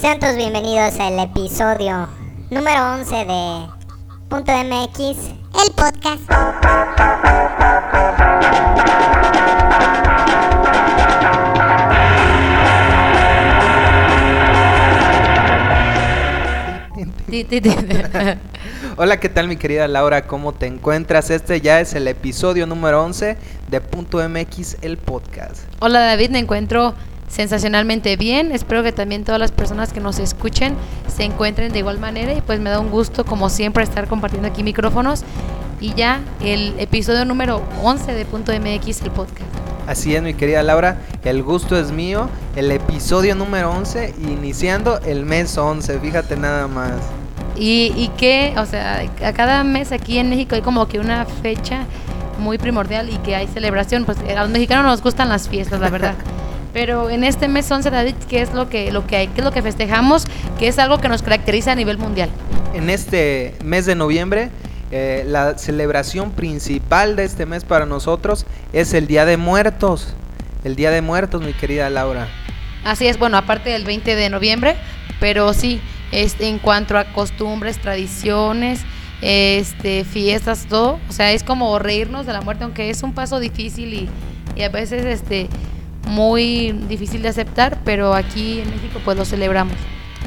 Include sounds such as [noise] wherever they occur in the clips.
Sean todos bienvenidos al episodio número 11 de Punto MX, el podcast. Hola, ¿qué tal mi querida Laura? ¿Cómo te encuentras? Este ya es el episodio número 11 de Punto MX, el podcast. Hola David, me encuentro sensacionalmente bien. Espero que también todas las personas que nos escuchen se encuentren de igual manera y pues me da un gusto como siempre estar compartiendo aquí micrófonos y ya el episodio número 11 de Punto MX, el podcast. Así es, mi querida Laura, el gusto es mío. El episodio número 11, iniciando el mes 11, fíjate nada más. Y, y que, o sea, a cada mes aquí en México hay como que una fecha muy primordial y que hay celebración. Pues a los mexicanos nos gustan las fiestas, la verdad. [laughs] Pero en este mes 11, David, ¿qué es lo que, lo que hay? ¿Qué es lo que festejamos? Que es algo que nos caracteriza a nivel mundial. En este mes de noviembre, eh, la celebración principal de este mes para nosotros es el Día de Muertos. El Día de Muertos, mi querida Laura. Así es, bueno, aparte del 20 de noviembre, pero sí, este, en cuanto a costumbres, tradiciones, este, fiestas, todo, o sea, es como reírnos de la muerte, aunque es un paso difícil y, y a veces este, muy difícil de aceptar, pero aquí en México pues lo celebramos.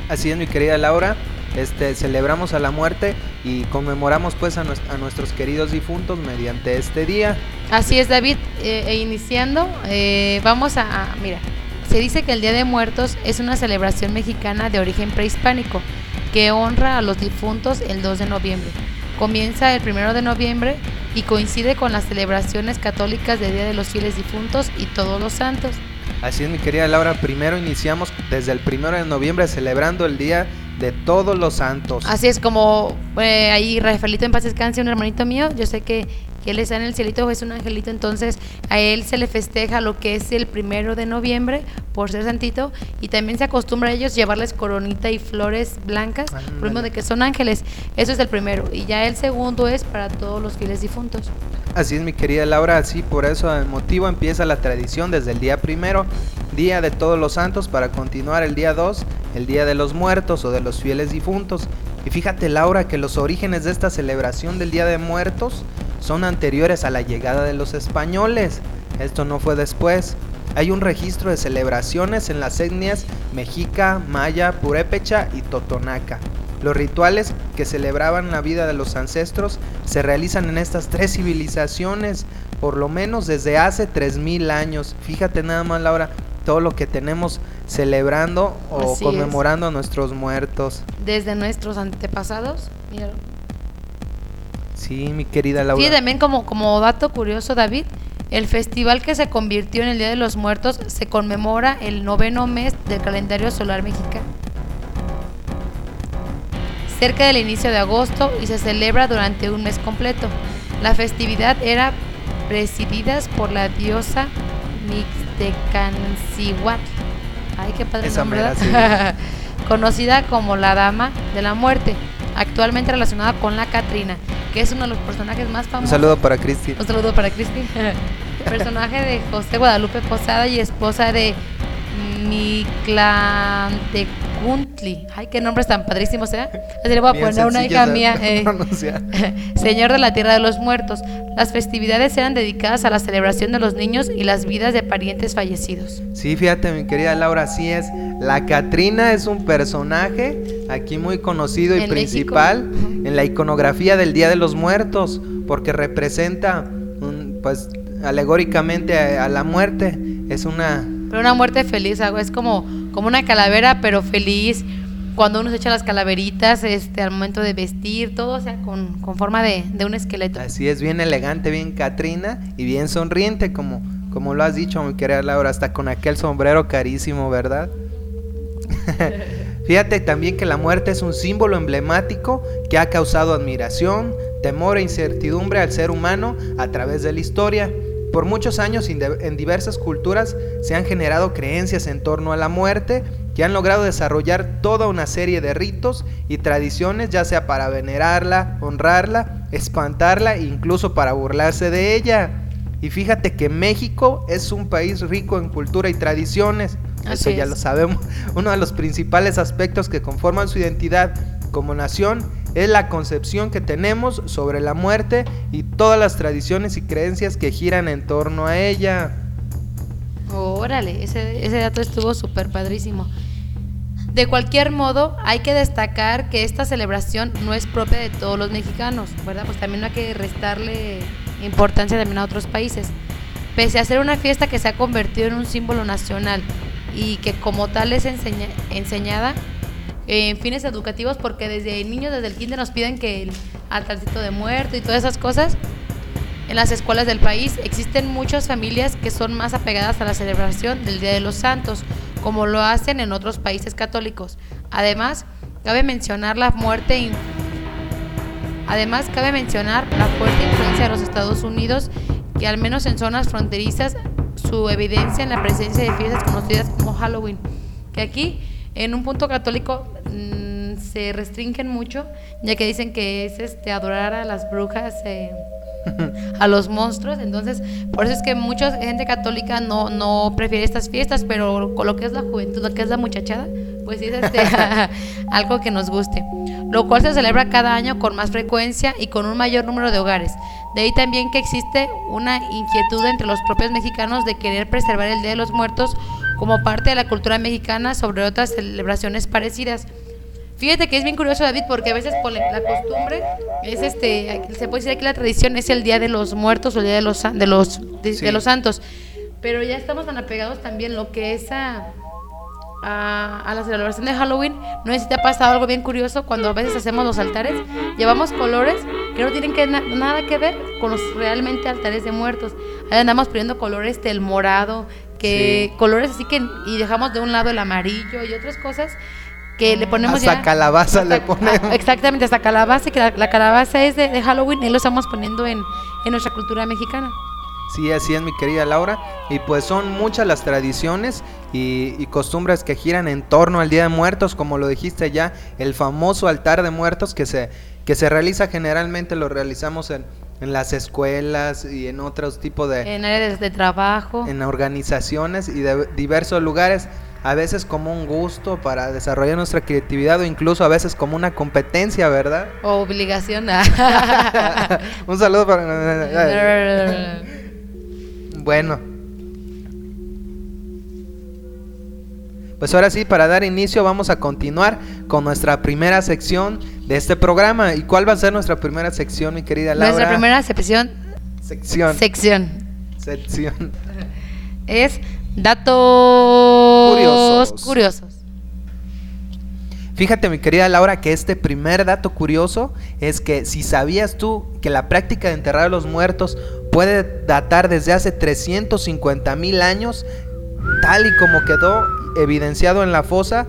Así es, mi querida Laura. Este, celebramos a la muerte y conmemoramos pues a, nuestros queridos difuntos mediante este día. Así es, David. Eh, e iniciando, eh, vamos a, a, mira, se dice que el Día de Muertos es una celebración mexicana de origen prehispánico que honra a los difuntos el 2 de noviembre. Comienza el 1 de noviembre y coincide con las celebraciones católicas del Día de los Fieles Difuntos y Todos los Santos. Así es, mi querida Laura. Primero iniciamos desde el 1 de noviembre celebrando el Día de Todos los Santos. Así es, como eh, ahí Rafaelito en paz descanse, un hermanito mío. Yo sé que que él está en el cielito, es un angelito, entonces a él se le festeja lo que es el primero de noviembre por ser santito y también se acostumbra a ellos llevarles coronita y flores blancas, por lo de que son ángeles. Eso es el primero y ya el segundo es para todos los fieles difuntos. Así es mi querida Laura, así por eso el motivo empieza la tradición desde el día primero, día de todos los santos, para continuar el día 2, el día de los muertos o de los fieles difuntos. Y fíjate Laura que los orígenes de esta celebración del Día de Muertos son anteriores a la llegada de los españoles. Esto no fue después. Hay un registro de celebraciones en las etnias mexica, maya, purépecha y totonaca. Los rituales que celebraban la vida de los ancestros se realizan en estas tres civilizaciones, por lo menos desde hace 3000 años. Fíjate nada más, Laura, todo lo que tenemos celebrando o conmemorando a nuestros muertos. Desde nuestros antepasados, míralo. Sí, mi querida Laura. Sí, también como, como dato curioso, David, el festival que se convirtió en el Día de los Muertos se conmemora el noveno mes del calendario solar mexicano. Cerca del inicio de agosto y se celebra durante un mes completo. La festividad era presidida por la diosa Mixtecancihuatl. Ay, qué padre nombre, [laughs] Conocida como la Dama de la Muerte, actualmente relacionada con la Catrina que es uno de los personajes más famosos. Un saludo para Cristi. Un saludo para Cristi. [laughs] personaje de José Guadalupe Posada y esposa de Ay, qué nombres tan padrísimos, ¿eh? Así le voy a poner una hija mía. [laughs] Eh, [laughs] señor de la Tierra de los Muertos. Las festividades eran dedicadas a la celebración de los niños y las vidas de parientes fallecidos. Sí, fíjate, mi querida Laura, así es. La Catrina es un personaje aquí muy conocido y principal en la iconografía del Día de los Muertos, porque representa, pues, alegóricamente a, la muerte. Es una... Pero una muerte feliz, es como, como una calavera, pero feliz. Cuando uno se echa las calaveritas, este, al momento de vestir, todo, o sea, con, con forma de, de, un esqueleto. Así es, bien elegante, bien Catrina y bien sonriente, como, como lo has dicho, mi querida Laura, hasta con aquel sombrero carísimo, ¿verdad? [laughs] Fíjate también que la muerte es un símbolo emblemático que ha causado admiración, temor e incertidumbre al ser humano a través de la historia. Por muchos años en diversas culturas se han generado creencias en torno a la muerte que han logrado desarrollar toda una serie de ritos y tradiciones, ya sea para venerarla, honrarla, espantarla e incluso para burlarse de ella. Y fíjate que México es un país rico en cultura y tradiciones Eso Así ya es. lo sabemos. [laughs] Uno de los principales aspectos que conforman su identidad como nación es la concepción que tenemos sobre la muerte y todas las tradiciones y creencias que giran en torno a ella. Órale, ese, ese dato estuvo súper padrísimo. De cualquier modo, hay que destacar que esta celebración no es propia de todos los mexicanos, ¿verdad? Pues también no hay que restarle importancia también a otros países. Pese a ser una fiesta que se ha convertido en un símbolo nacional y que como tal es enseña- enseñada en fines educativos, porque desde niños, desde el kinder nos piden que el altarcito de muerto y todas esas cosas, en las escuelas del país existen muchas familias que son más apegadas a la celebración del Día de los Santos, como lo hacen en otros países católicos. Además, cabe mencionar la muerte Además, cabe mencionar la fuerte influencia de los Estados Unidos, que al menos en zonas fronterizas, su evidencia en la presencia de fiestas conocidas como Halloween, que aquí, en un punto católico, mm, se restringen mucho, ya que dicen que es este adorar a las brujas, eh, [laughs] a los monstruos, entonces por eso es que mucha gente católica no, no prefiere estas fiestas, pero con lo que es la juventud, lo que es la muchachada, pues es este, [laughs] algo que nos guste, lo cual se celebra cada año con más frecuencia y con un mayor número de hogares. De ahí también que existe una inquietud entre los propios mexicanos de querer preservar el Día de los Muertos como parte de la cultura mexicana sobre otras celebraciones parecidas. Fíjate que es bien curioso, David, porque a veces por la costumbre es este, se puede decir aquí la tradición es el día de los muertos o el día de los de los de, Sí. de los santos, pero ya estamos tan apegados también lo que es a, a, a la celebración de Halloween. No sé si te ha pasado algo bien curioso cuando a veces hacemos los altares, llevamos colores que no tienen que na- nada que ver con los realmente altares de muertos. Ahí andamos poniendo colores del morado, que Sí. colores así que y dejamos de un lado el amarillo y otras cosas que le ponemos Hasta ya calabaza le ponemos. [laughs] exactamente hasta calabaza que la, la calabaza es de, de Halloween y lo estamos poniendo en, en nuestra cultura mexicana Sí, así es mi querida Laura. Y pues son muchas las tradiciones y, y costumbres que giran en torno al Día de Muertos, como lo dijiste ya, el famoso altar de muertos que se, que se realiza generalmente, lo realizamos en, en las escuelas y en otros tipos de... en áreas de trabajo en organizaciones y de diversos lugares, a veces como un gusto para desarrollar nuestra creatividad o incluso a veces como una competencia, ¿verdad? o obligación [laughs] [laughs] un saludo para... Bueno. Pues ahora sí, para dar inicio vamos a continuar con nuestra primera sección de este programa. ¿Y cuál va a ser nuestra primera sección, mi querida Laura? nuestra primera sección sección. sección sección. es datos Curiosos. curiosos. Fíjate, mi querida Laura, que este primer dato curioso es que si sabías tú que la práctica de enterrar a los muertos puede datar desde hace 350 mil años, tal y como quedó evidenciado en la fosa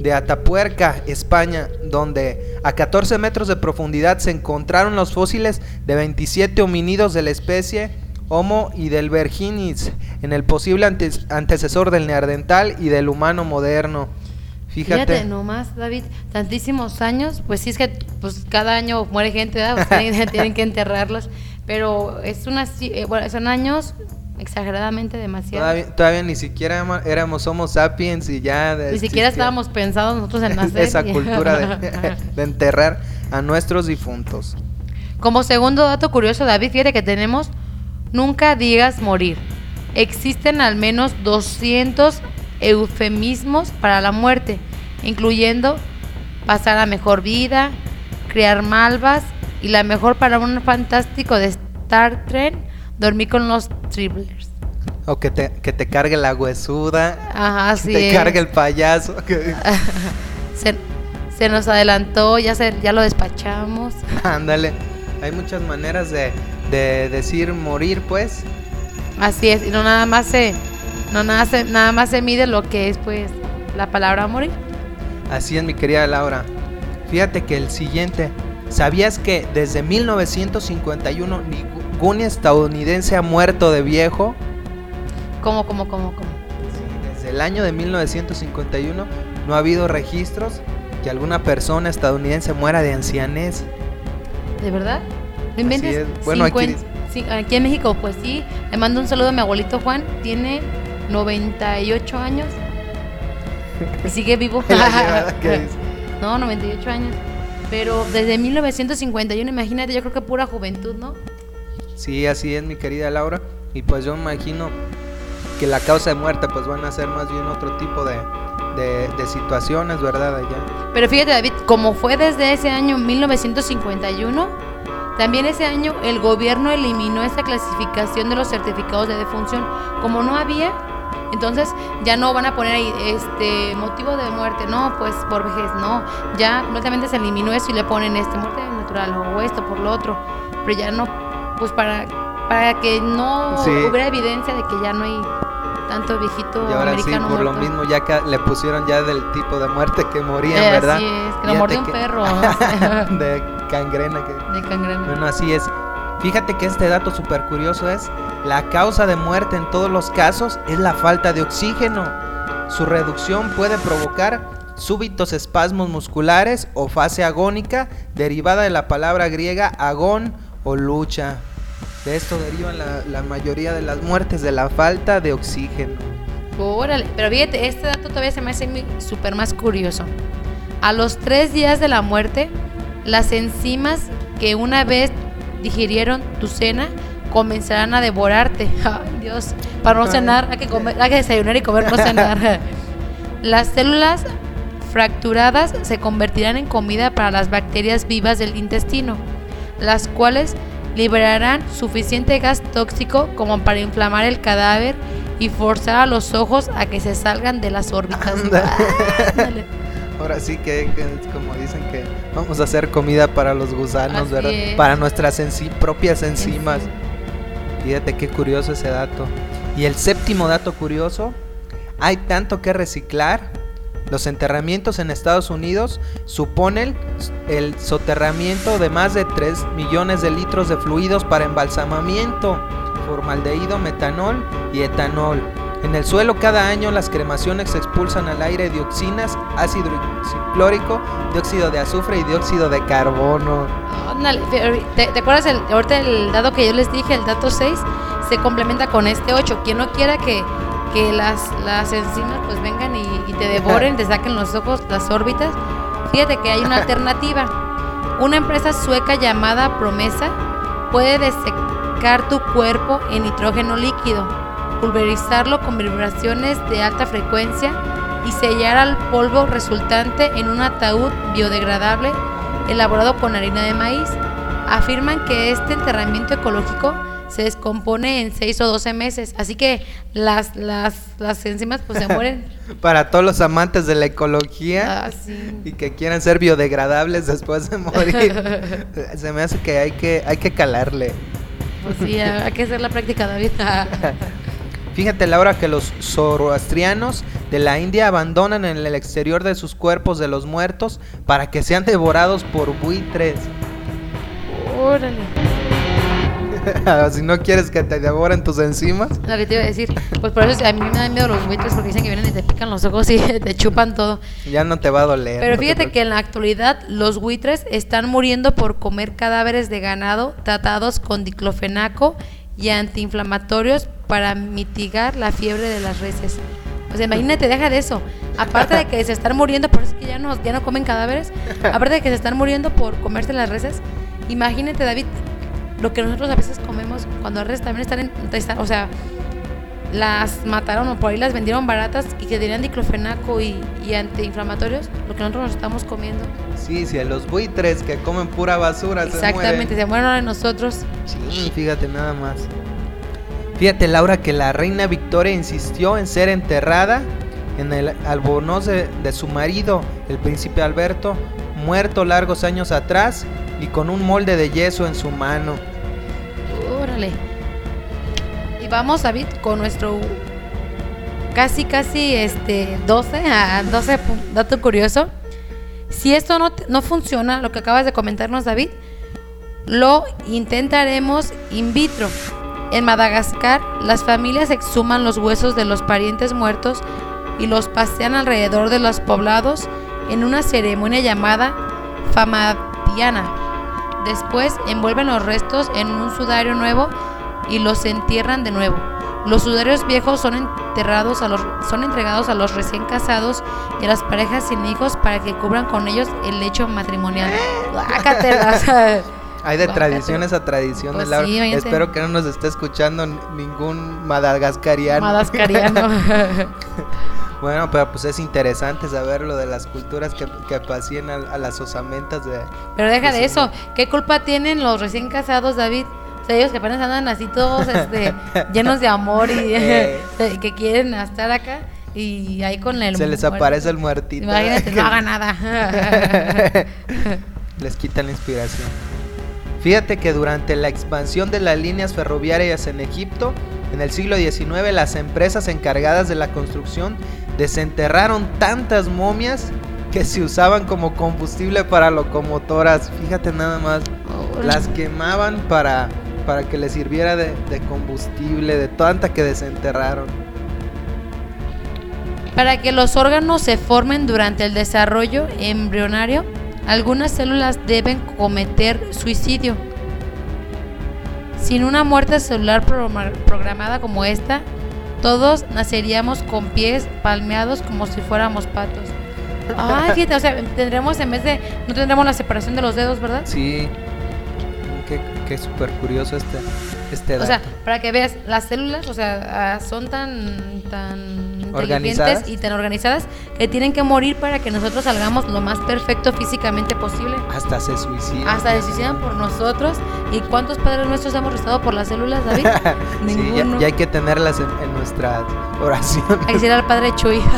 de Atapuerca, España, donde a 14 metros de profundidad se encontraron los fósiles de 27 homínidos de la especie Homo idelberginis, en el posible antecesor del neandertal y del humano moderno. Fíjate. Fíjate nomás, David, tantísimos años, pues sí es que pues cada año muere gente. Pues, [laughs] tienen, que enterrarlos, pero es una, eh, bueno, son años exageradamente demasiado. Todavía, todavía ni siquiera éramos Homo sapiens y ya... de- Ni siquiera estábamos pensados nosotros en. [laughs] Esa cultura de, [laughs] de enterrar a nuestros difuntos. Como segundo dato curioso, David, fíjate que tenemos nunca digas morir. Existen al menos 200 eufemismos para la muerte, incluyendo pasar a mejor vida, criar malvas y la mejor para un fantástico de Star Trek, dormir con los Tribblers. O que te, que te cargue la huesuda, Ajá, que sí. te es. cargue el payaso. [laughs] que- se, se nos adelantó, ya, se, ya lo despachamos. [laughs] Ándale. Hay muchas maneras de, de decir morir, pues. Así es, y no nada más se, no nada, se- nada más se mide lo que es pues la palabra morir. Así es, mi querida Laura. Fíjate que el siguiente. ¿Sabías que desde 1951 ningún estadounidense ha muerto de viejo? ¿Cómo, cómo, cómo, cómo? Sí, desde el año de 1951 no ha habido registros que alguna persona estadounidense muera de ancianez. ¿De verdad? ¿No inventes? es. Bueno, aquí Cincuen- sí, aquí en México, pues sí. Le mando un saludo a mi abuelito Juan, tiene 98 años Y sigue vivo. [laughs] [laughs] No, 98 años. Pero desde 1951, imagínate, yo creo que pura juventud, ¿no? Sí, así es, mi querida Laura. Y pues yo me imagino que la causa de muerte pues van a ser más bien otro tipo de, de, de situaciones, ¿verdad? Allá. Pero fíjate, David, como fue desde ese año 1951, también ese año el gobierno eliminó esta clasificación de los certificados de defunción. Como no había, entonces ya no van a poner ahí este motivo de muerte, no, pues por vejez, no. Ya completamente se eliminó eso y le ponen este muerte natural o esto por lo otro. Pero ya no, pues para, para que no Sí. hubiera evidencia de que ya no hay tanto viejito Y ahora sí, por lo mismo ya que le pusieron ya del tipo de muerte que morían, Eh, ¿verdad? así es, que lo mordió un que- perro, [laughs] [laughs] de cangrena que... De cangrena. Bueno, así es. Fíjate que este dato súper curioso es, la causa de muerte en todos los casos es la falta de oxígeno. Su reducción puede provocar súbitos espasmos musculares o fase agónica derivada de la palabra griega agón o lucha. De esto derivan la, la mayoría de las muertes de la falta de oxígeno. Órale, pero fíjate, este dato todavía se me hace súper más curioso. A los tres días de la muerte, las enzimas que una vez digirieron tu cena comenzarán a devorarte. [laughs] Ay, Dios, para no cenar, hay que, comer, hay que desayunar y comer, no cenar. [laughs] Las células fracturadas se convertirán en comida para las bacterias vivas del intestino, las cuales liberarán suficiente gas tóxico como para inflamar el cadáver y forzar a los ojos a que se salgan de las órbitas. Anda. Ándale. [laughs] Ahora sí que, que es como dicen que vamos a hacer comida para los gusanos, Así ¿verdad? es. Para nuestras propias enzimas. Fíjate qué curioso ese dato. Y el séptimo dato curioso, hay tanto que reciclar. Los enterramientos en Estados Unidos suponen el soterramiento de más de 3 millones de litros de fluidos para embalsamamiento, formaldehído, metanol y etanol. En el suelo cada año las cremaciones expulsan al aire dioxinas, ácido clórico, dióxido de azufre y dióxido de carbono. ¿te, acuerdas el, ahorita el dato que yo les dije, el dato 6, se complementa con este 8. Quien no quiera que, que las, las enzimas pues vengan y, y te devoren, [laughs] te saquen los ojos, las órbitas, fíjate que hay una [laughs] alternativa. Una empresa sueca llamada Promesa puede desecar tu cuerpo en nitrógeno líquido, pulverizarlo con vibraciones de alta frecuencia y sellar al polvo resultante en un ataúd biodegradable elaborado con harina de maíz. Afirman que este enterramiento ecológico se descompone en 6 o 12 meses, así que las, las, las enzimas pues se mueren. [laughs] Para todos los amantes de la ecología Ah, sí. y que quieran ser biodegradables después de morir, [laughs] se me hace que hay que, hay que calarle. Pues sí, hay que hacer la práctica, David. [laughs] Fíjate Laura que los zoroastrianos de la India abandonan en el exterior de sus cuerpos de los muertos para que sean devorados por buitres. Órale. [laughs] si no quieres que te devoren tus enzimas. Lo que te iba a decir, pues por eso a mí me dan miedo los buitres porque dicen que vienen y te pican los ojos y [laughs] te chupan todo. Ya no te va a doler. Pero fíjate que en la actualidad los buitres están muriendo por comer cadáveres de ganado tratados con diclofenaco y antiinflamatorios para mitigar la fiebre de las reses. O sea, imagínate, deja de eso. Aparte de que se están muriendo, por eso es que ya no, ya no comen cadáveres, [laughs] aparte de que se están muriendo por comerse las reses, imagínate, David, lo que nosotros a veces comemos cuando las reses también están en... o sea, las mataron o por ahí las vendieron baratas y que tenían diclofenaco y, y antiinflamatorios, lo que nosotros nos estamos comiendo. Sí, sí, a los buitres que comen pura basura Exactamente, se se mueren ahora de nosotros. Sí, fíjate nada más. Fíjate Laura que la reina Victoria insistió en ser enterrada en el albornoz de, de su marido, el príncipe Alberto, muerto largos años atrás y con un molde de yeso en su mano. Órale. Y vamos, David, con nuestro casi, casi este 12, a 12 pu- dato curioso. Si esto no, no funciona, lo que acabas de comentarnos, David, lo intentaremos in vitro. En Madagascar, las familias exhuman los huesos de los parientes muertos y los pasean alrededor de los poblados en una ceremonia llamada famadiana. Después envuelven los restos en un sudario nuevo y los entierran de nuevo. Los sudarios viejos son enterrados a los, son entregados a los recién casados y a las parejas sin hijos para que cubran con ellos el lecho matrimonial. [laughs] Hay de tradiciones a tradiciones, Pues sí. Espero que no nos esté escuchando ningún madagascariano. Madagascariano. [laughs] [laughs] Bueno, pero pues es interesante saber lo de las culturas que, que pasían a, a las osamentas de... Pero deja de eso. ¿Qué culpa tienen los recién casados, David? O sea, ellos que apenas andan así todos este, [laughs] llenos de amor y Eh. [laughs] que quieren estar acá y ahí con el Se les muerto. aparece el muertito. Imagínate, no haga nada. [laughs] les quita la inspiración. Fíjate que durante la expansión de las líneas ferroviarias en Egipto, en el siglo XIX, las empresas encargadas de la construcción desenterraron tantas momias que se usaban como combustible para locomotoras. Fíjate nada más, las quemaban para, para que les sirviera de, de combustible, de tanta que desenterraron. Para que los órganos se formen durante el desarrollo embrionario, algunas células deben cometer suicidio. Sin una muerte celular programa- programada como esta, todos naceríamos con pies palmeados como si fuéramos patos. Ay, [laughs] fíjate, o sea, tendremos en vez de. No tendremos la separación de los dedos, ¿verdad? Sí, qué, qué súper curioso este, este O dato. sea, para que veas, las células, o sea, ah, son tan, tan. Inteligentes y tan organizadas que tienen que morir para que nosotros salgamos lo más perfecto físicamente posible. Hasta se suicida. Hasta se suicidan por nosotros. ¿Y cuántos padres nuestros hemos restado por las células, David? [laughs] Sí, ya, Ninguno. ya hay que tenerlas en, en nuestras oraciones. Hay que decir al padre Chuy. [laughs]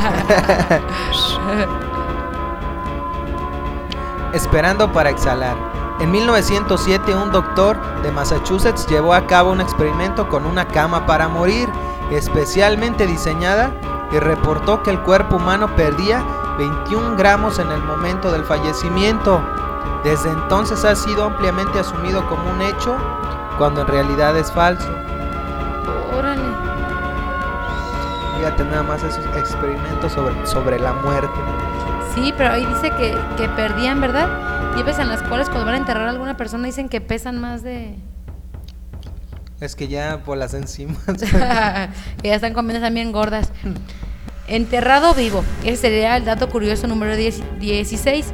Esperando para exhalar. En 1907 un doctor de Massachusetts llevó a cabo un experimento con una cama para morir, especialmente diseñada, y reportó que el cuerpo humano perdía 21 gramos en el momento del fallecimiento. Desde entonces ha sido ampliamente asumido como un hecho, cuando en realidad es falso. Órale. Fíjate nada más esos experimentos sobre, sobre la muerte. Sí, pero ahí dice que, que perdían, ¿verdad? Y ves en las cuales cuando van a enterrar a alguna persona dicen que pesan más de... Es que ya por las enzimas. [laughs] que ya están comiendo también gordas. Enterrado vivo. Ese sería el dato curioso número 10 16.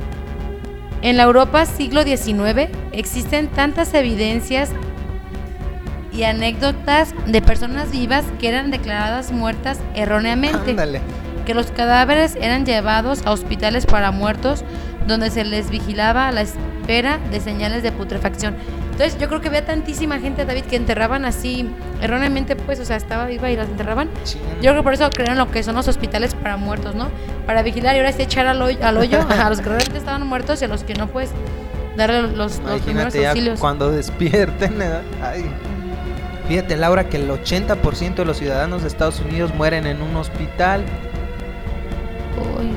En la Europa siglo XIX existen tantas evidencias y anécdotas de personas vivas que eran declaradas muertas erróneamente Ándale. que los cadáveres eran llevados a hospitales para muertos donde se les vigilaba a la espera de señales de putrefacción. Entonces yo creo que había tantísima gente, David, que enterraban así erróneamente, pues, o sea, estaba viva y las enterraban. Chin. Yo creo que por eso crearon lo que son los hospitales para muertos, ¿no? Para vigilar y ahora sí echar al hoyo, al hoyo a los que realmente estaban muertos y a los que no, pues, darle los, los primeros auxilios. cuando despierten. ¿eh? Ay. Fíjate, Laura, que el 80% de los ciudadanos de Estados Unidos mueren en un hospital. Uy,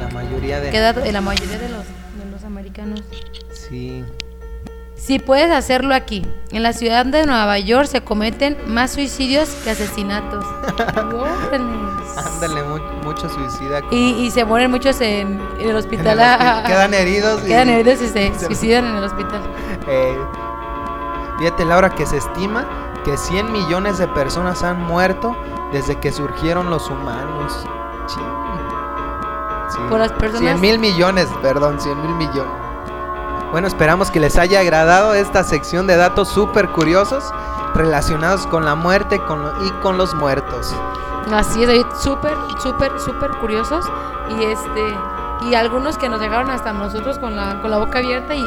La mayoría de. qué dato- la mayoría de americanos. Sí. Si puedes hacerlo aquí, en la ciudad de Nueva York se cometen más suicidios que asesinatos. [laughs] Ándale, mu- mucho suicida. Y, y se mueren muchos en, en el En hospital. el hospi- quedan heridos. y- Quedan heridos y se [laughs] se- suicidan en el hospital. Eh, fíjate, Laura, que se estima que 100 millones de personas han muerto desde que surgieron los humanos. Sí. Por las personas- 100 mil millones, perdón, 100 mil millones. Bueno, esperamos que les haya agradado esta sección de datos súper curiosos relacionados con la muerte con lo- y con los muertos. Así es, súper, súper, súper curiosos. Y este y algunos que nos dejaron hasta nosotros con la, con la boca abierta y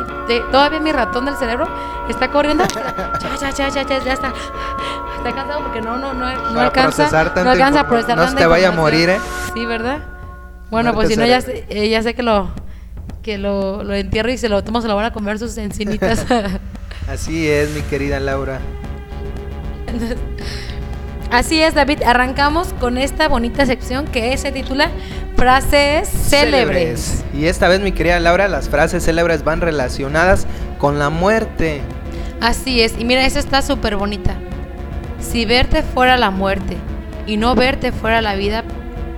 todavía mi ratón del cerebro está corriendo. [laughs] Ya, ya, ya, ya, ya, ya está. Está cansado porque no, no, no, no Para alcanza. no alcanza a procesar no se te vaya a morir, ¿eh? Sí, ¿verdad? Bueno, pues si no, ya sé, eh, ya sé que lo que lo, lo entierro y se lo tomo, se lo van a comer sus encinitas. [laughs] Así es, mi querida Laura. Así es, David. Arrancamos con esta bonita sección que se titula Frases célebres. Y esta vez, mi querida Laura, las frases célebres van relacionadas con la muerte. Así es. Y mira, esa está súper bonita. Si verte fuera la muerte y no verte fuera la vida,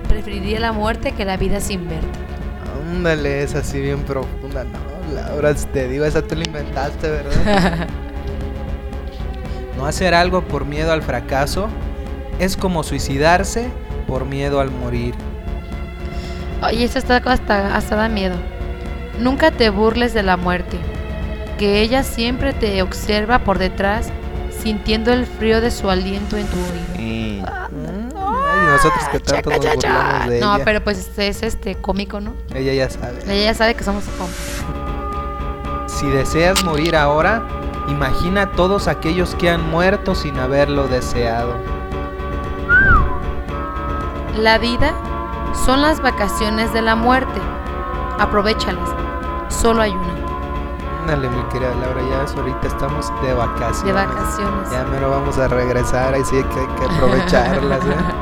preferiría la muerte que la vida sin verte. Ándale, es así bien profunda. No, Laura, te digo, esa tú la inventaste, ¿verdad? [laughs] no hacer algo por miedo al fracaso es como suicidarse por miedo al morir. Oye, esto está hasta, hasta da miedo. Nunca te burles de la muerte, que ella siempre te observa por detrás, sintiendo el frío de su aliento en tu oído. Ay, nosotros que tanto nos burlamos de No, ella. pero pues es este cómico, ¿no? Ella ya sabe. Ella ya sabe que somos compas. Si deseas morir ahora, imagina a todos aquellos que han muerto sin haberlo deseado. La vida son las vacaciones de la muerte. Aprovechalas. Solo hay una. Ándale, mi querida Laura, ya es, ahorita estamos de vacaciones. De vacaciones. Ya mero vamos a regresar, así que hay que aprovecharlas. ¿eh? [laughs]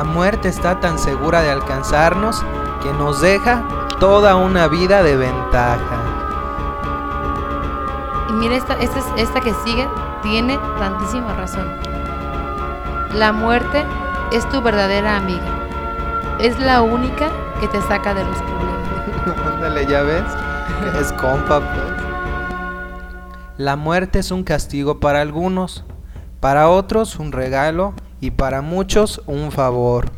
La muerte está tan segura de alcanzarnos que nos deja toda una vida de ventaja. Y mira, esta, esta, es- esta que sigue tiene tantísima razón. La muerte es tu verdadera amiga. Es la única que te saca de los problemas. [laughs] Ándale, ya ves. Es compa, pues. La muerte es un castigo para algunos, para otros un regalo y para muchos un favor.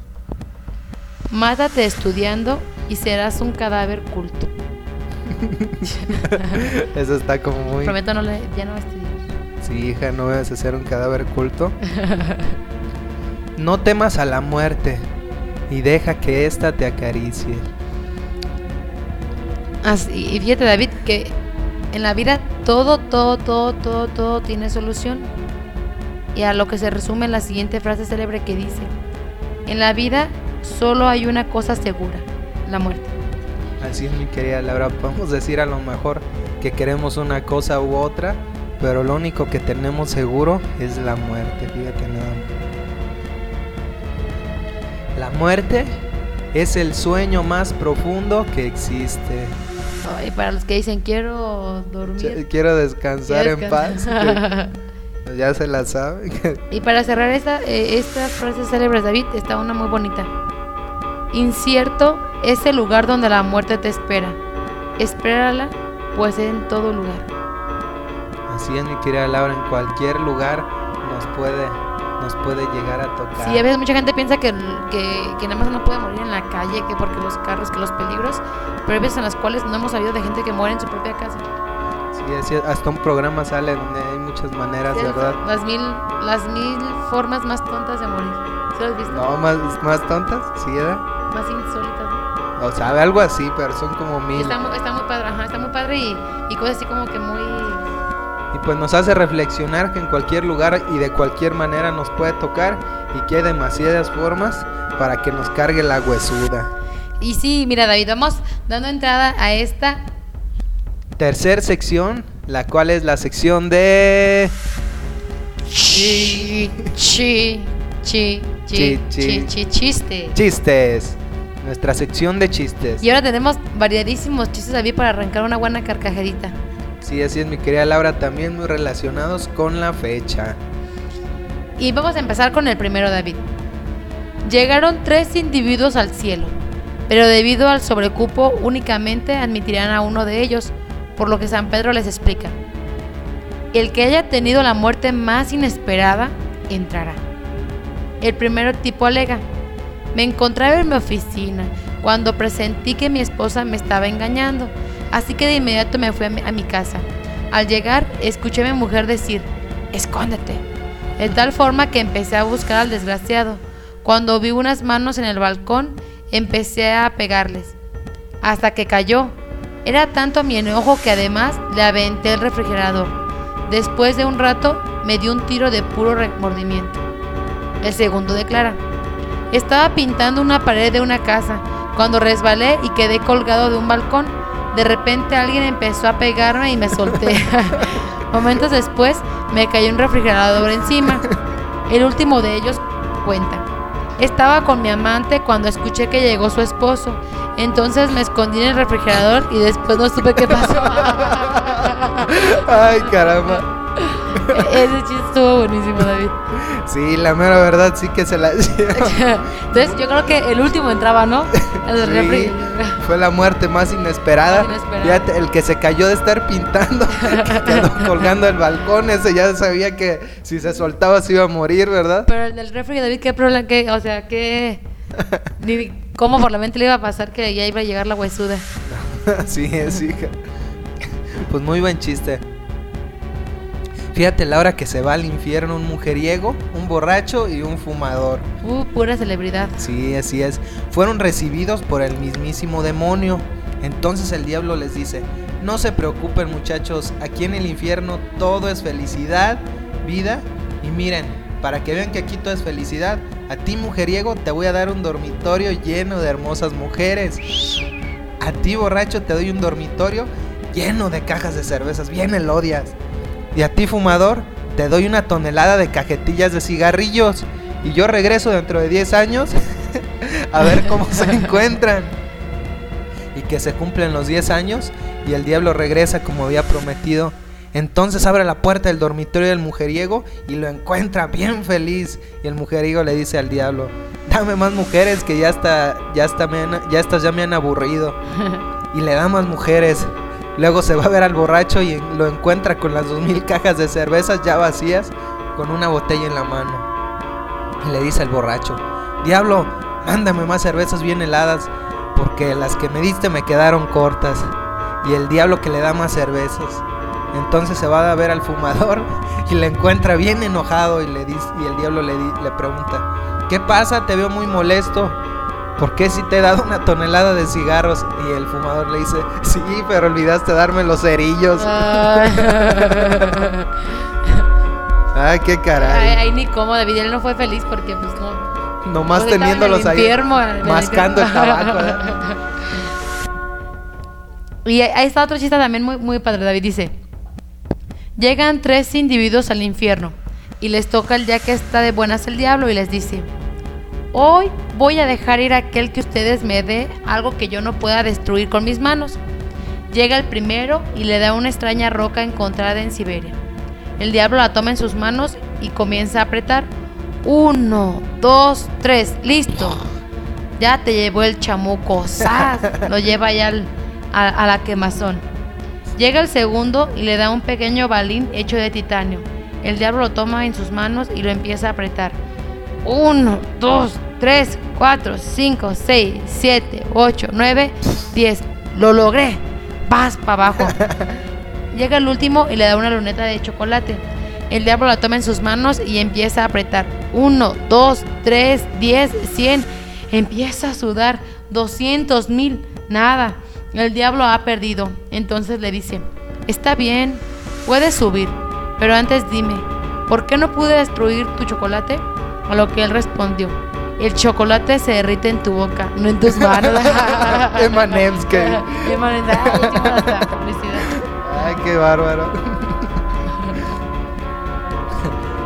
Mátate estudiando y serás un cadáver culto. [laughs] Eso está como muy... Prometo no le, ya no estudiar. Sí, hija, no vas a ser un cadáver culto. No temas a la muerte y deja que ésta te acaricie. Así, y fíjate David que en la vida todo, todo, todo, todo, todo tiene solución. Y a lo que se resume la siguiente frase célebre que dice, en la vida solo hay una cosa segura, la muerte. Así es, mi querida Laura. Podemos decir a lo mejor que queremos una cosa u otra, pero lo único que tenemos seguro es la muerte. Fíjate nada más. La muerte es el sueño más profundo que existe. Ay, para los que dicen quiero dormir. Quiero descansar quiero en paz. [laughs] descansar". que ya se la sabe. [laughs] y para cerrar esta, eh, estas frases célebres, David, está una muy bonita. Incierto es el lugar donde la muerte te espera. Espérala, pues en todo lugar. Así es, mi querida Laura. En cualquier lugar nos puede, nos puede llegar a tocar. Sí, a veces mucha gente piensa que, que, que nada más uno puede morir en la calle, que porque los carros, que los peligros, pero hay veces en las cuales no hemos sabido de gente que muere en su propia casa. Sí, así es, hasta un programa sale donde hay muchas maneras, Sí, ¿verdad? Las mil, las mil formas más tontas de morir. ¿Sí lo has visto? No, más, más tontas, sí, ¿verdad? Más insólitas. ¿no? O sabe algo así, pero son como mil. Está, está muy padre, ajá, está muy padre y, y cosas así como que muy... Y pues nos hace reflexionar que en cualquier lugar y de cualquier manera nos puede tocar y que hay demasiadas formas para que nos cargue la huesuda. Y sí, mira David, vamos dando entrada a esta... Tercer sección, la cual es la sección de... Chi, chi, chi, chi, Chi, chi, chi. chi, chiste. Chistes. Nuestra sección de chistes. Y ahora tenemos variadísimos chistes David para arrancar una buena carcajerita. Sí, así es mi querida Laura, también muy relacionados con la fecha. Y vamos a empezar con el primero, David. Llegaron tres individuos al cielo, pero debido al sobrecupo únicamente admitirán a uno de ellos, por lo que San Pedro les explica. El que haya tenido la muerte más inesperada, entrará. El primer tipo alega, me encontraba en mi oficina cuando presentí que mi esposa me estaba engañando, así que de inmediato me fui a mi, a mi casa. Al llegar, escuché a mi mujer decir, escóndete, de tal forma que empecé a buscar al desgraciado. Cuando vi unas manos en el balcón, empecé a pegarles, hasta que cayó. Era tanto mi enojo que además le aventé el refrigerador. Después de un rato, me dio un tiro de puro remordimiento. El segundo declara, estaba pintando una pared de una casa cuando resbalé y quedé colgado de un balcón. De repente alguien empezó a pegarme y me solté. [laughs] Momentos después me cayó un refrigerador encima. El último de ellos cuenta. Estaba con mi amante cuando escuché que llegó su esposo. Entonces me escondí en el refrigerador y después no supe qué pasó. [laughs] Ay, caramba. [laughs] Ese chiste estuvo buenísimo, David. Sí, la mera verdad sí que se la [laughs] Entonces, yo creo que el último entraba, ¿no? El del Sí, refri. fue la muerte más inesperada. Más inesperada. Fíjate, el que se cayó de estar pintando, [laughs] que quedó colgando el balcón, ese ya sabía que si se soltaba se iba a morir, ¿verdad? Pero el del refri, David, ¿qué problema? ¿Qué, o sea, ¿qué? ni- ¿Cómo por la mente le iba a pasar que ya iba a llegar la huesuda? sí, es hija. Pues muy buen chiste. Fíjate la hora que se va al infierno un mujeriego, un borracho y un fumador. Uh, pura celebridad. Sí, así es. Fueron recibidos por el mismísimo demonio. Entonces el diablo les dice, no se preocupen muchachos, aquí en el infierno todo es felicidad, vida y miren, para que vean que aquí todo es felicidad, a ti mujeriego te voy a dar un dormitorio lleno de hermosas mujeres. A ti borracho te doy un dormitorio lleno de cajas de cervezas bien elodias. Y a ti fumador te doy una tonelada de cajetillas de cigarrillos. Y yo regreso dentro de 10 años [laughs] a ver cómo se [laughs] encuentran. Y que se cumplen los 10 años y el diablo regresa como había prometido. Entonces abre la puerta del dormitorio del mujeriego y lo encuentra bien feliz. Y el mujeriego le dice al diablo, dame más mujeres que ya está, ya está, ya estas ya me han aburrido. [laughs] Y le da más mujeres. Luego se va a ver al borracho y lo encuentra con las dos mil cajas de cervezas ya vacías, con una botella en la mano. Y le dice al borracho, Diablo, mándame más cervezas bien heladas, porque las que me diste me quedaron cortas. Y el diablo que le da más cervezas. Entonces se va a ver al fumador [laughs] y le encuentra bien enojado y, le dice, y el diablo le, le pregunta, ¿qué pasa? Te veo muy molesto. ¿Por qué si te he dado una tonelada de cigarros? Y el fumador le dice, sí, pero olvidaste darme los cerillos. Ay, [laughs] Ay, qué ay, caray. ay, ni cómo, David, él no fue feliz porque pues no. Nomás pues, teniéndolos ahí, mascando el tabaco. ¿verdad? [laughs] Y ahí está otro chiste también muy, muy padre, David dice, llegan tres individuos al infierno y les toca el día que está de buenas el diablo y les dice, hoy voy a dejar ir a aquel que ustedes me dé algo que yo no pueda destruir con mis manos. Llega el primero y le da una extraña roca encontrada en Siberia. El diablo la toma en sus manos y comienza a apretar. Uno, dos, tres, listo. Ya te llevó el chamuco, ¡zas! Lo lleva ya al- a, a la quemazón. Llega el segundo y le da un pequeño balín hecho de titanio. El diablo lo toma en sus manos y lo empieza a apretar. Uno, dos, tres, cuatro, cinco, seis, siete, ocho, nueve, diez. Lo logré. Vas para abajo. [laughs] Llega el último y le da una luneta de chocolate. El diablo la toma en sus manos y empieza a apretar. Uno, dos, tres, diez, cien. Empieza a sudar. Doscientos mil. Nada. El diablo ha perdido. Entonces le dice, está bien, puedes subir. Pero antes dime, ¿por qué no pude destruir tu chocolate? A lo que él respondió, el chocolate se derrite en tu boca, no en tus manos. [laughs] M&M's que- hasta publicidad. Ay, qué bárbaro.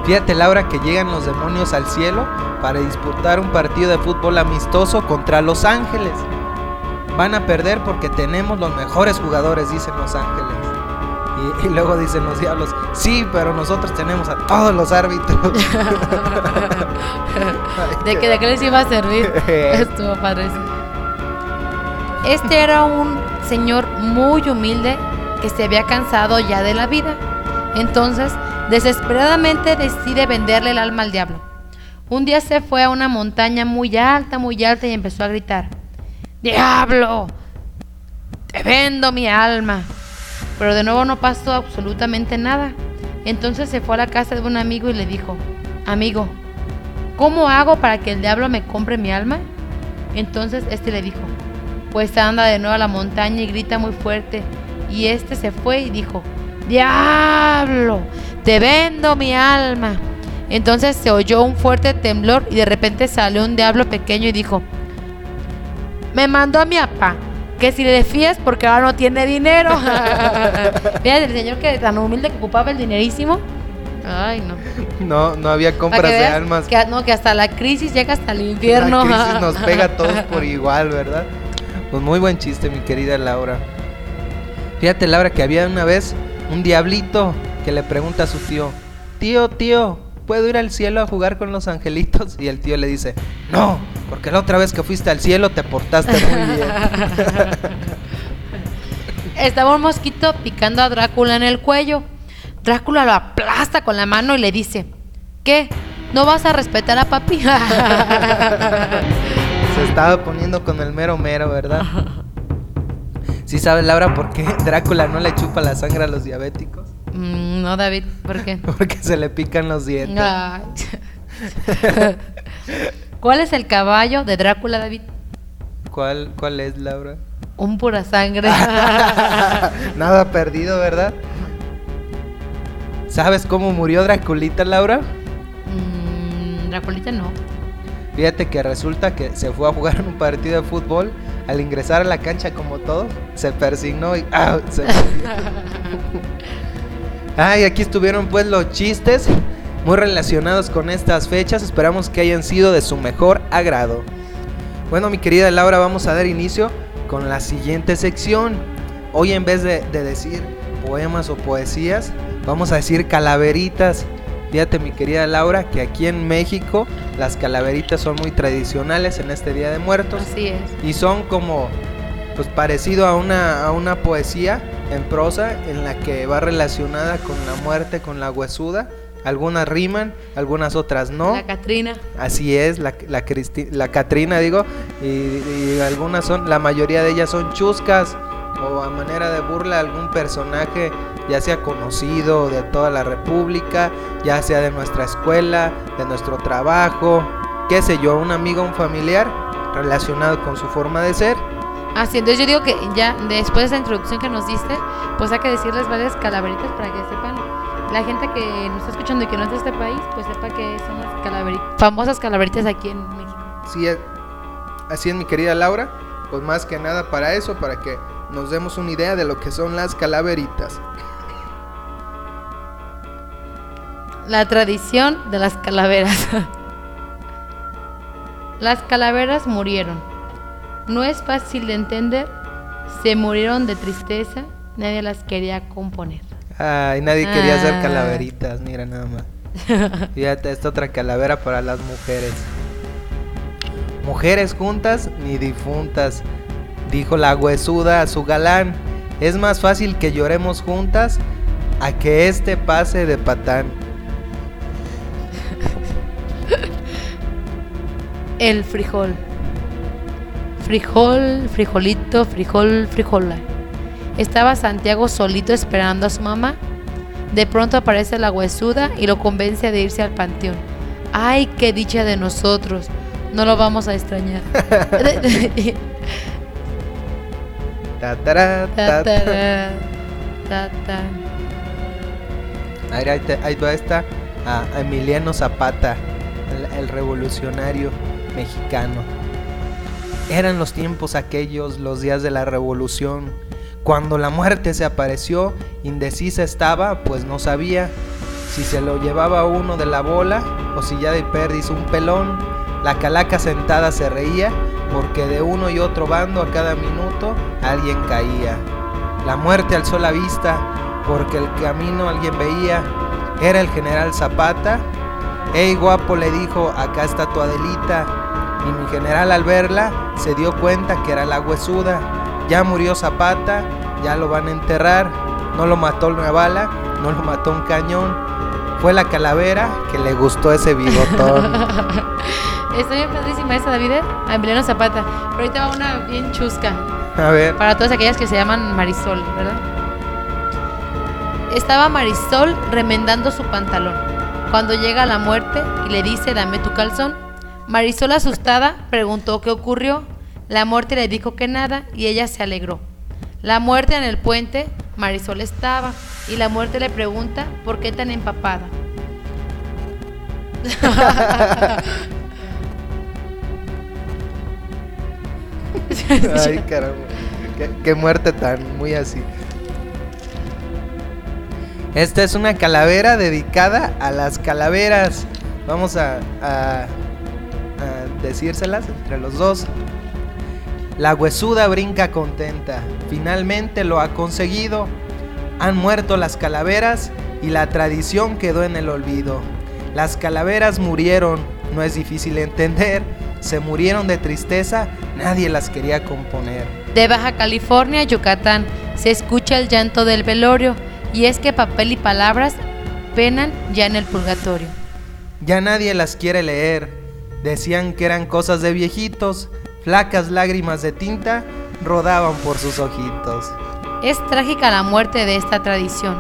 Fíjate, Laura, que llegan los demonios al cielo para disputar un partido de fútbol amistoso contra Los Ángeles. Van a perder porque tenemos los mejores jugadores, dicen Los Ángeles. Y, y luego dicen los diablos, sí, pero nosotros tenemos a todos los árbitros. [laughs] ¿De ¿De qué les iba a servir? [laughs] Estuvo padre. Este era un señor muy humilde que se había cansado ya de la vida. Entonces, desesperadamente decide venderle el alma al diablo. Un día se fue a una montaña muy alta, muy alta y empezó a gritar, ¡Diablo! Te vendo mi alma. Pero de nuevo no pasó absolutamente nada. Entonces se fue a la casa de un amigo y le dijo, amigo, ¿cómo hago para que el diablo me compre mi alma? Entonces este le dijo, pues anda de nuevo a la montaña y grita muy fuerte. Y este se fue y dijo, diablo, te vendo mi alma. Entonces se oyó un fuerte temblor y de repente salió un diablo pequeño y dijo, me mandó a mi papá, que si le fías porque ahora no tiene dinero. [laughs] Fíjate, el señor que tan humilde que ocupaba el dinerísimo. Ay, no. [laughs] No, no había compras de veas almas. Que, no, que hasta la crisis llega hasta el infierno. La crisis [laughs] nos pega a todos por igual, ¿verdad? Pues muy buen chiste, mi querida Laura. Fíjate, Laura, que había una vez un diablito que le pregunta a su tío, tío, tío, ¿puedo ir al cielo a jugar con los angelitos? Y el tío le dice, no, porque la otra vez que fuiste al cielo te portaste muy bien. [laughs] Estaba un mosquito picando a Drácula en el cuello. Drácula lo aplasta con la mano y le dice, ¿qué? ¿No vas a respetar a papi? [laughs] Se estaba poniendo con el mero mero, ¿verdad? [laughs] ¿Sí sabes, Laura, por qué Drácula no le chupa la sangre a los diabéticos? Mm, no, David, ¿por qué? [laughs] Porque se le pican los dientes. Ay. ¿Cuál es el caballo de Drácula, David? ¿Cuál, ¿Cuál es, Laura? Un pura sangre. Nada perdido, ¿verdad? ¿Sabes cómo murió Draculita, Laura? Mm, Draculita no. Fíjate que resulta que se fue a jugar un partido de fútbol. Al ingresar a la cancha como todo, se persignó y ¡ah! se. [laughs] [laughs] Ay, aquí estuvieron pues los chistes muy relacionados con estas fechas. Esperamos que hayan sido de su mejor agrado. Bueno, mi querida Laura, vamos a dar inicio con la siguiente sección. Hoy en vez de, de decir poemas o poesías, vamos a decir calaveritas. Fíjate mi querida Laura que aquí en México las calaveritas son muy tradicionales en este Día de Muertos Así es. y son como pues parecido a una, a una poesía en prosa en la que va relacionada con la muerte, con la huesuda. Algunas riman, algunas otras no. La Catrina. Así es, la, la, Cristi- la Catrina digo, y, y algunas son, la mayoría de ellas son chuscas o a manera de burla a algún personaje, ya sea conocido de toda la República, ya sea de nuestra escuela, de nuestro trabajo, qué sé yo, un amigo, un familiar relacionado con su forma de ser. Así, entonces yo digo que ya después de esa introducción que nos diste, pues hay que decirles varias calaveritas para que sepan. La gente que nos está escuchando y que no es de este país, pues sepa que son las calaveritas, famosas calaveritas aquí en México. Sí, es- así es mi querida Laura, pues más que nada para eso, para que nos demos una idea de lo que son las calaveritas. La tradición de las calaveras. [laughs] las calaveras murieron. No es fácil de entender. Se murieron de tristeza. Nadie las quería componer. Ay, nadie quería hacer Ah. calaveritas, mira nada más. [laughs] Fíjate, esta otra calavera para las mujeres. Mujeres juntas ni difuntas, dijo la huesuda a su galán. Es más fácil que lloremos juntas a que este pase de patán. El frijol. Frijol, frijolito, frijol, frijola. Estaba Santiago solito esperando a su mamá. De pronto aparece la huesuda y lo convence de irse al panteón. ¡Ay, qué dicha de nosotros! No lo vamos a extrañar. [laughs] [laughs] Ta, tará, ta, tará. Ahí, ahí ahí va esta a Emiliano Zapata, el, el revolucionario mexicano. Eran los tiempos aquellos, los días de la revolución, cuando la muerte se apareció, indecisa estaba, pues no sabía si se lo llevaba uno de la bola o si ya de perdiz un pelón. La calaca sentada se reía, porque de uno y otro bando a cada minuto alguien caía. La muerte alzó la vista, porque el camino alguien veía. Era el general Zapata. Ey guapo le dijo, acá está tu Adelita. Y mi general al verla se dio cuenta que era la huesuda. Ya murió Zapata, ya lo van a enterrar. No lo mató una bala, no lo mató un cañón. Fue la calavera que le gustó ese bigotón. [laughs] Está bien padrísima esa, David. ¿eh? A Emiliano Zapata. Pero ahorita va una bien chusca. A ver, Para todas aquellas que se llaman Marisol, ¿verdad? Estaba Marisol remendando su pantalón. Cuando llega la muerte y le dice, dame tu calzón. Marisol asustada preguntó qué ocurrió. La muerte le dijo que nada y ella se alegró. La muerte en el puente, Marisol estaba y la muerte le pregunta por qué tan empapada. [laughs] [laughs] ay caramba, qué, muerte tan muy así. Esta es una calavera dedicada a las calaveras. Vamos a decírselas entre los dos. La huesuda brinca contenta. Finalmente lo ha conseguido. Han muerto las calaveras y la tradición quedó en el olvido. Las calaveras murieron, no es difícil entender, se murieron de tristeza, nadie las quería componer. De Baja California, Yucatán, se escucha el llanto del velorio, y es que papel y palabras penan ya en el purgatorio. Ya nadie las quiere leer, decían que eran cosas de viejitos, flacas lágrimas de tinta rodaban por sus ojitos. Es trágica la muerte de esta tradición,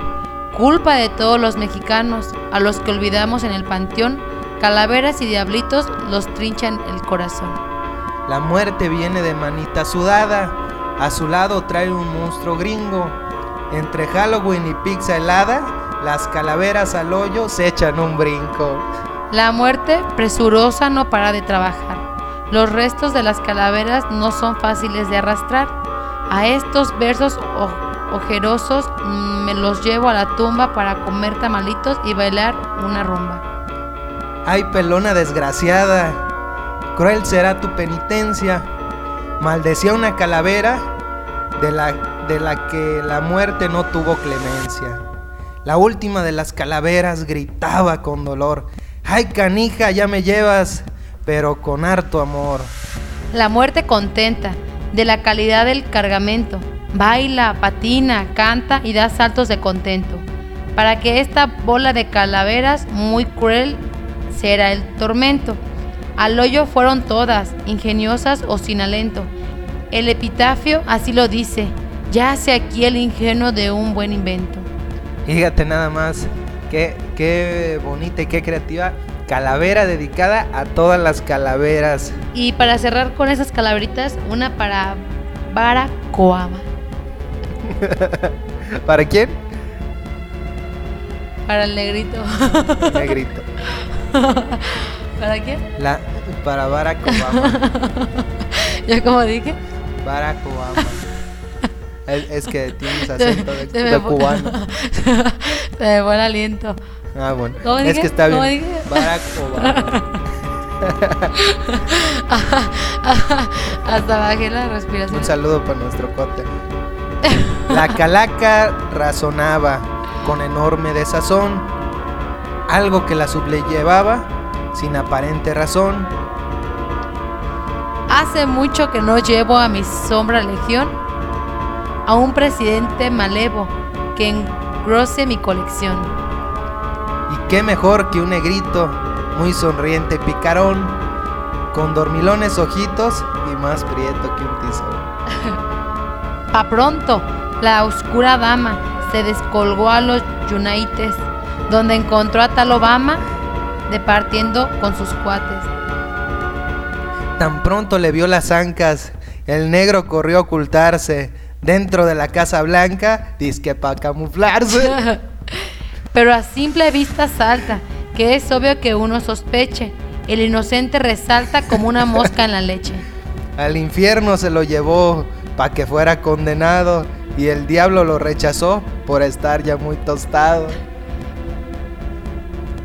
culpa de todos los mexicanos, a los que olvidamos en el panteón, calaveras y diablitos los trinchan el corazón. La muerte viene de manita sudada, a su lado trae un monstruo gringo. Entre Halloween y pizza helada, las calaveras al hoyo se echan un brinco. La muerte presurosa no para de trabajar. Los restos de las calaveras no son fáciles de arrastrar. A estos versos ojerosos me los llevo a la tumba para comer tamalitos y bailar una rumba. Ay, pelona desgraciada, cruel será tu penitencia. Maldecía una calavera de la, de la que la muerte no tuvo clemencia. La última de las calaveras gritaba con dolor. Ay, canija, ya me llevas, pero con harto amor. La muerte contenta de la calidad del cargamento. Baila, patina, canta y da saltos de contento. Para que esta bola de calaveras muy cruel será el tormento. Al hoyo fueron todas, ingeniosas o sin alento. El epitafio así lo dice, yace aquí el ingenuo de un buen invento. Fíjate nada más, qué, qué bonita y qué creativa calavera dedicada a todas las calaveras. Y para cerrar con esas calaveritas, una para Baracoama. [laughs] ¿Para quién? Para el negrito. negrito. [laughs] [laughs] ¿Para quién? La, para Barack Obama. [laughs] ¿Ya como dije? Barack Obama. Es, que tienes [laughs] acento de, de cubano. Me fue el aliento. Ah, bueno. es que está bien. Barack Obama. Hasta bajé la respiración. Un saludo para nuestro cote. La calaca razonaba con enorme desazón, algo que la sublevaba sin aparente razón. Hace mucho que no llevo a mi sombra legión a un presidente malevo que engrose mi colección. Y qué mejor que un negrito muy sonriente picarón, con dormilones ojitos y más prieto que un tizón. [laughs] Pa' pronto, la oscura dama se descolgó a los United, donde encontró a tal Obama departiendo con sus cuates. Tan pronto le vio las ancas, el negro corrió a ocultarse dentro de la Casa Blanca, disque para camuflarse. [laughs] Pero a simple vista salta, que es obvio que uno sospeche. El inocente resalta como una mosca en la leche. [laughs] Al infierno se lo llevó para que fuera condenado y el diablo lo rechazó por estar ya muy tostado.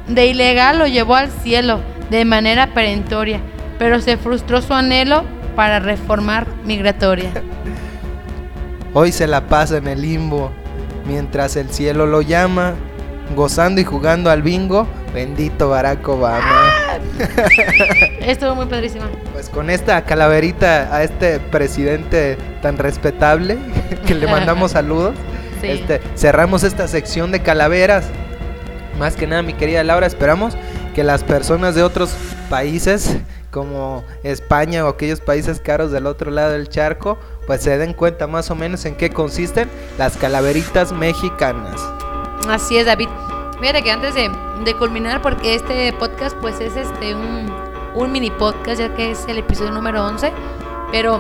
De ilegal lo llevó al cielo de manera perentoria, pero se frustró su anhelo para reformar migratoria. [laughs] Hoy se la pasa en el limbo, mientras el cielo lo llama, gozando y jugando al bingo, bendito Barack Obama. [laughs] Estuvo muy padrísimo. Pues con esta calaverita a este presidente tan respetable, [laughs] que le mandamos saludos, este, cerramos esta sección de calaveras. Más que nada, mi querida Laura, esperamos que las personas de otros países como España o aquellos países caros del otro lado del charco, pues se den cuenta más o menos en qué consisten las calaveritas mexicanas. Así es, David. Mira que antes de, culminar, porque este podcast pues es este un, un mini podcast, ya que es el episodio número 11, pero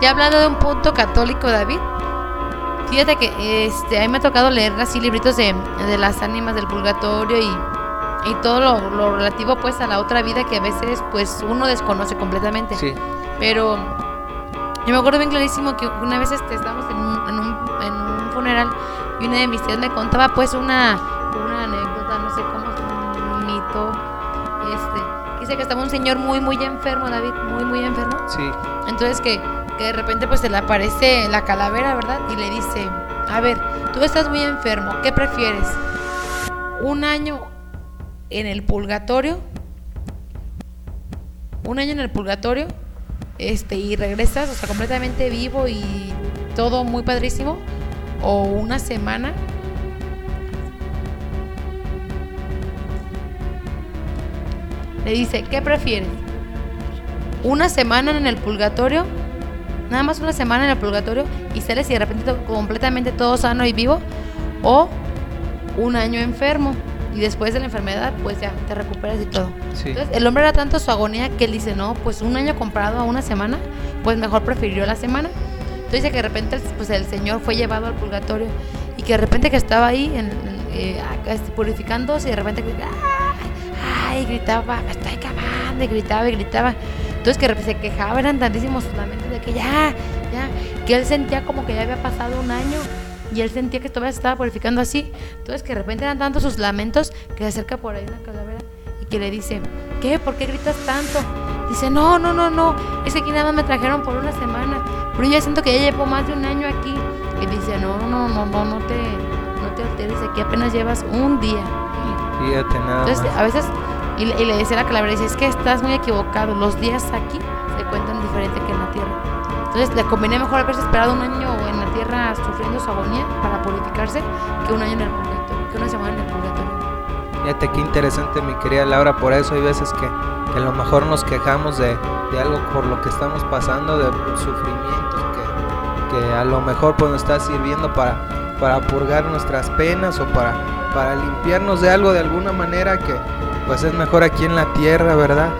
ya hablando de un punto católico, David, Fíjate que este, a mí me ha tocado leer así libritos de, de las ánimas del purgatorio y, y todo lo, relativo pues a la otra vida que a veces pues uno desconoce completamente. Sí. Pero yo me acuerdo bien clarísimo que una vez este, estábamos en un, en un, en un funeral y una de mis tías me contaba pues una, una anécdota, no sé cómo, un mito. Este, dice que estaba un señor muy, muy enfermo, David, muy, muy enfermo. Sí. Entonces que que de repente pues se le aparece la calavera, ¿verdad? Y le dice, a ver, tú estás muy enfermo, ¿qué prefieres? un año en el purgatorio, un año en el purgatorio, este, y regresas, o sea, completamente vivo y todo muy padrísimo, o una semana. Le dice, ¿qué prefieres? ¿Una semana en el purgatorio? Nada más una semana en el purgatorio y sales y de repente completamente todo sano y vivo. O un año enfermo y después de la enfermedad pues ya te recuperas y todo. Sí. Entonces el hombre era tanto su agonía que él dice, no, pues un año comparado a una semana, pues mejor prefirió la semana. Entonces dice que de repente pues el Señor fue llevado al purgatorio y que de repente que estaba ahí en, eh, este, purificándose y de repente que, ay, ay, gritaba, me estoy acabando y gritaba y gritaba. Entonces que se quejaba, eran tantísimos sus lamentos de que ya, ya, que él sentía como que ya había pasado un año y él sentía que todavía se estaba purificando así. Entonces que de repente eran tantos sus lamentos que se acerca por ahí una calavera y que le dice, ¿qué? ¿Por qué gritas tanto? Dice, no, no, no, no, es que aquí nada más me trajeron por una semana, pero yo ya siento que ya llevo más de un año aquí. Y dice, no, no, no, no, no te, no te alteres, aquí apenas llevas un día. Fíjate nada Entonces, a veces, y, le- decía la calavera, dice, es que estás muy equivocado, los días aquí se cuentan diferente que en la tierra. Entonces, le convenía mejor haberse esperado un año en la tierra sufriendo su agonía para purificarse que un año en el purgatorio, que una semana en el purgatorio. Fíjate qué interesante, mi querida Laura. Por eso hay veces que, que a lo mejor nos quejamos de, de algo por lo que estamos pasando, de sufrimientos que, que a lo mejor pues nos está sirviendo para, para purgar nuestras penas o para, para limpiarnos de algo de alguna manera que pues es mejor aquí en la tierra, ¿verdad?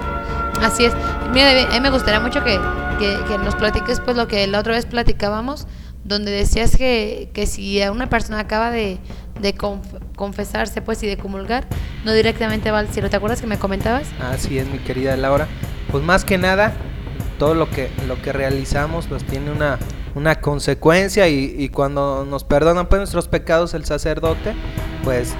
Así es. Mira, a mí me gustaría mucho que, que, que nos platiques pues lo que la otra vez platicábamos, donde decías que, que si a una persona acaba de, de conf- confesarse pues y de comulgar, no directamente va al cielo. ¿Te acuerdas que me comentabas? Así es, mi querida Laura. Pues más que nada, todo lo que, lo que realizamos pues tiene una, una consecuencia y, y cuando nos perdonan pues nuestros pecados el sacerdote, pues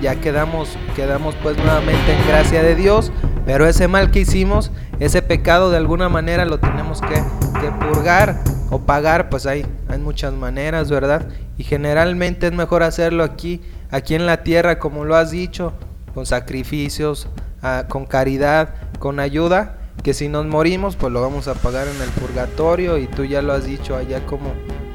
ya quedamos, quedamos pues nuevamente en gracia de Dios, pero ese mal que hicimos, ese pecado de alguna manera lo tenemos que, que purgar o pagar, pues hay, hay muchas maneras, ¿verdad? Y generalmente es mejor hacerlo aquí, aquí en la tierra, como lo has dicho, con sacrificios, ah, con caridad, con ayuda, que si nos morimos, pues lo vamos a pagar en el purgatorio y tú ya lo has dicho allá como,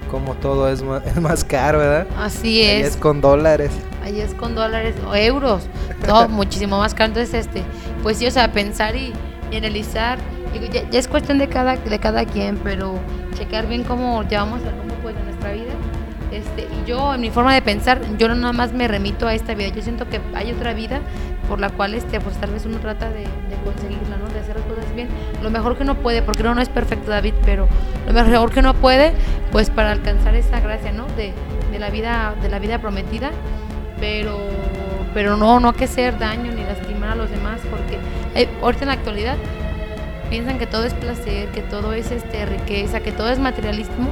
como todo es más, [laughs] es más caro, ¿verdad? Así Allá es. es con dólares. Ahí es con dólares o euros, todo [laughs] muchísimo más caro. Entonces, este, pues sí, o sea, pensar y, y analizar, digo, ya, ya es cuestión de cada, de cada quien, pero checar bien cómo llevamos el rumbo pues, de nuestra vida. Este, y yo, en mi forma de pensar, yo no nada más me remito a esta vida, yo siento que hay otra vida por la cual este, pues tal vez uno trata de, de conseguirla, ¿no? De hacer las cosas bien, lo mejor que uno puede, porque uno no es perfecto, David, pero lo mejor que uno puede, pues para alcanzar esa gracia, ¿no? De, de la vida, de la vida prometida pero pero no no hay que hacer daño ni lastimar a los demás porque eh, ahorita en la actualidad piensan que todo es placer que todo es este riqueza que todo es materialismo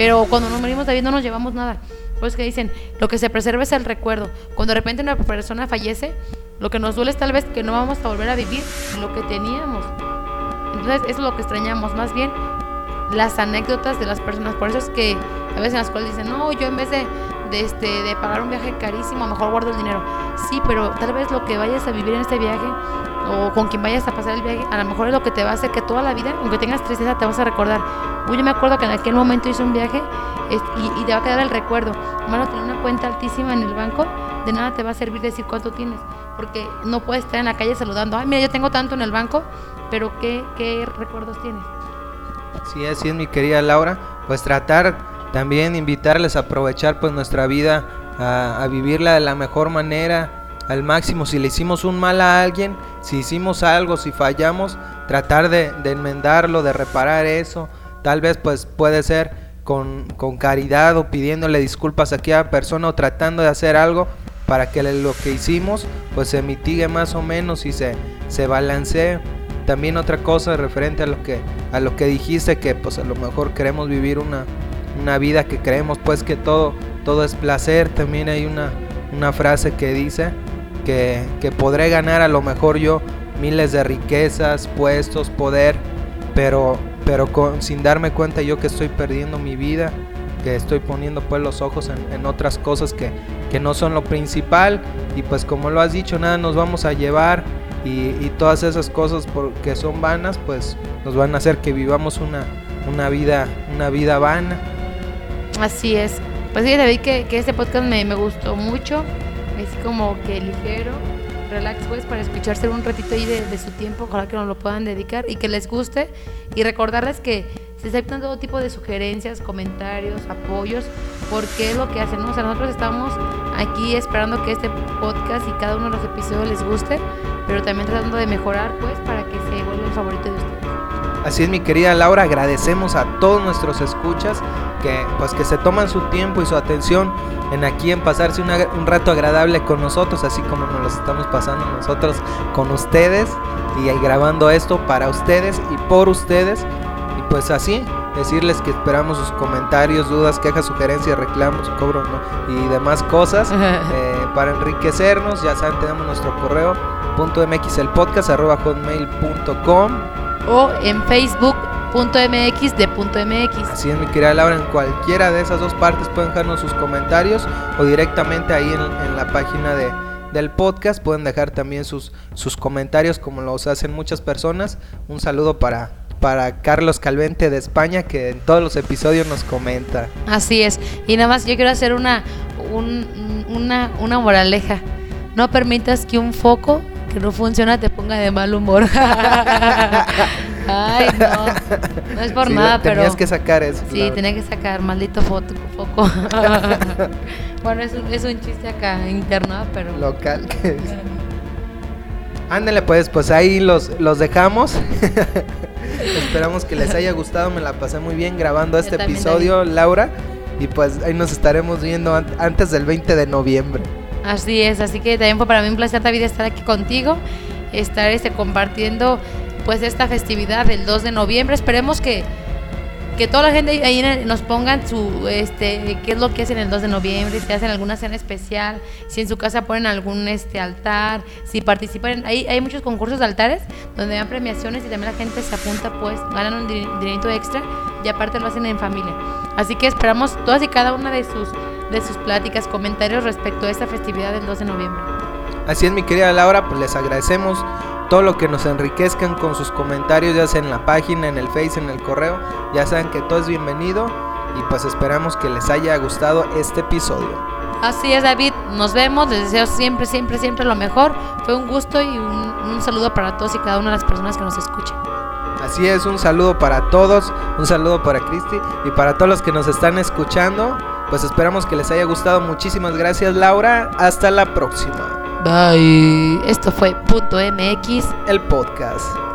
pero cuando nos morimos David no nos llevamos nada. Pues que dicen lo que se preserva es el recuerdo. Cuando de repente una persona fallece lo que nos duele es tal vez que no vamos a volver a vivir lo que teníamos. Entonces eso es lo que extrañamos más bien las anécdotas de las personas. Por eso es que a veces en las cuales dicen, no, yo en vez de, de, este, de pagar un viaje carísimo, mejor guardo el dinero. Sí, pero tal vez lo que vayas a vivir en este viaje o con quien vayas a pasar el viaje, a lo mejor es lo que te va a hacer que toda la vida, aunque tengas tristeza, te vas a recordar. Uy, yo me acuerdo que en aquel momento hice un viaje y te va a quedar el recuerdo. Hermano, tener una cuenta altísima en el banco, de nada te va a servir decir cuánto tienes. Porque no puedes estar en la calle saludando, ay, mira, yo tengo tanto en el banco, pero ¿qué, qué recuerdos tienes? Sí, así es mi querida Laura. Pues tratar también invitarles a aprovechar pues nuestra vida, a, vivirla de la mejor manera, al máximo. Si le hicimos un mal a alguien, si hicimos algo, si fallamos, tratar de, enmendarlo, de reparar eso. Tal vez pues puede ser con, con caridad o pidiéndole disculpas a aquella persona o tratando de hacer algo para que lo que hicimos pues se mitigue más o menos y se, se balancee. También otra cosa referente a lo que a lo que dijiste que pues a lo mejor queremos vivir una, una vida que creemos pues que todo todo es placer. También hay una, una frase que dice que, que podré ganar a lo mejor yo miles de riquezas, puestos, poder, pero pero con- sin darme cuenta yo que estoy perdiendo mi vida que estoy poniendo pues los ojos en, en otras cosas que, que no son lo principal y pues como lo has dicho, nada nos vamos a llevar y, y todas esas cosas por- que son vanas pues nos van a hacer que vivamos una, una vida una vida vana. Así es. Pues fíjate, David, que, que este podcast me, me gustó mucho. Es como que ligero, relax, pues, para escucharse un ratito ahí de, de su tiempo. Ojalá que nos lo puedan dedicar y que les guste. Y recordarles que se aceptan todo tipo de sugerencias, comentarios, apoyos, porque es lo que hacen. O sea, nosotros estamos aquí esperando que este podcast y cada uno de los episodios les guste, pero también tratando de mejorar, pues, para que se vuelva el favorito de ustedes. Así es mi querida Laura, agradecemos a todos nuestros escuchas que pues que se toman su tiempo y su atención en aquí en pasarse una- un rato agradable con nosotros, así como nos los estamos pasando nosotros con ustedes y grabando esto para ustedes y por ustedes. Y pues así, decirles que esperamos sus comentarios, dudas, quejas, sugerencias, reclamos, cobro ¿no? y demás cosas [laughs] eh, para enriquecernos. Ya saben, tenemos nuestro correo punto mx el podcast arroba hotmail.com o en facebook.mx de punto .mx. Así es, mi querida Laura, en cualquiera de esas dos partes pueden dejarnos sus comentarios o directamente ahí en, en la página de, del podcast pueden dejar también sus, sus comentarios como los hacen muchas personas. Un saludo para, para Carlos Calvente de España que en todos los episodios nos comenta. Así es. Y nada más yo quiero hacer una, un- una, una moraleja. No permitas que un foco que no funciona te ponga de mal humor. [laughs] Ay, no. No es por Sí, nada, pero... Tenías que sacar eso. Sí, tenía que sacar, maldito foto, foco. [laughs] bueno, es un, es un chiste acá interno, pero... local. que es. Ándale pues, pues ahí los, los dejamos. [laughs] Esperamos que les haya gustado, me la pasé muy bien grabando este también, episodio, Laura. Y pues ahí nos estaremos viendo an- antes del 20 de noviembre. Así es, así que también fue para mí un placer David estar aquí contigo, estar este compartiendo pues esta festividad del 2 de noviembre. Esperemos que, que toda la gente ahí nos pongan su este qué es lo que hacen el 2 de noviembre, si hacen alguna cena especial, si en su casa ponen algún este altar, si participan hay, hay muchos concursos de altares donde dan premiaciones y también la gente se apunta pues, ganan un di- dinerito extra y aparte lo hacen en familia. Así que esperamos todas y cada una de sus de sus pláticas, comentarios respecto a esta festividad del 2 de noviembre. Así es, mi querida Laura, pues les agradecemos todo lo que nos enriquezcan con sus comentarios, ya sea en la página, en el Face, en el correo. Ya saben que todo es bienvenido y pues esperamos que les haya gustado este episodio. Así es, David. Nos vemos. Les deseo siempre, siempre, siempre lo mejor. Fue un gusto y un, un saludo para todos y cada una de las personas que nos escuchan. Así es, un saludo para todos, un saludo para Cristi y para todos los que nos están escuchando. Pues esperamos que les haya gustado. Muchísimas gracias, Laura. Hasta la próxima. Bye. Esto fue Punto MX. El podcast.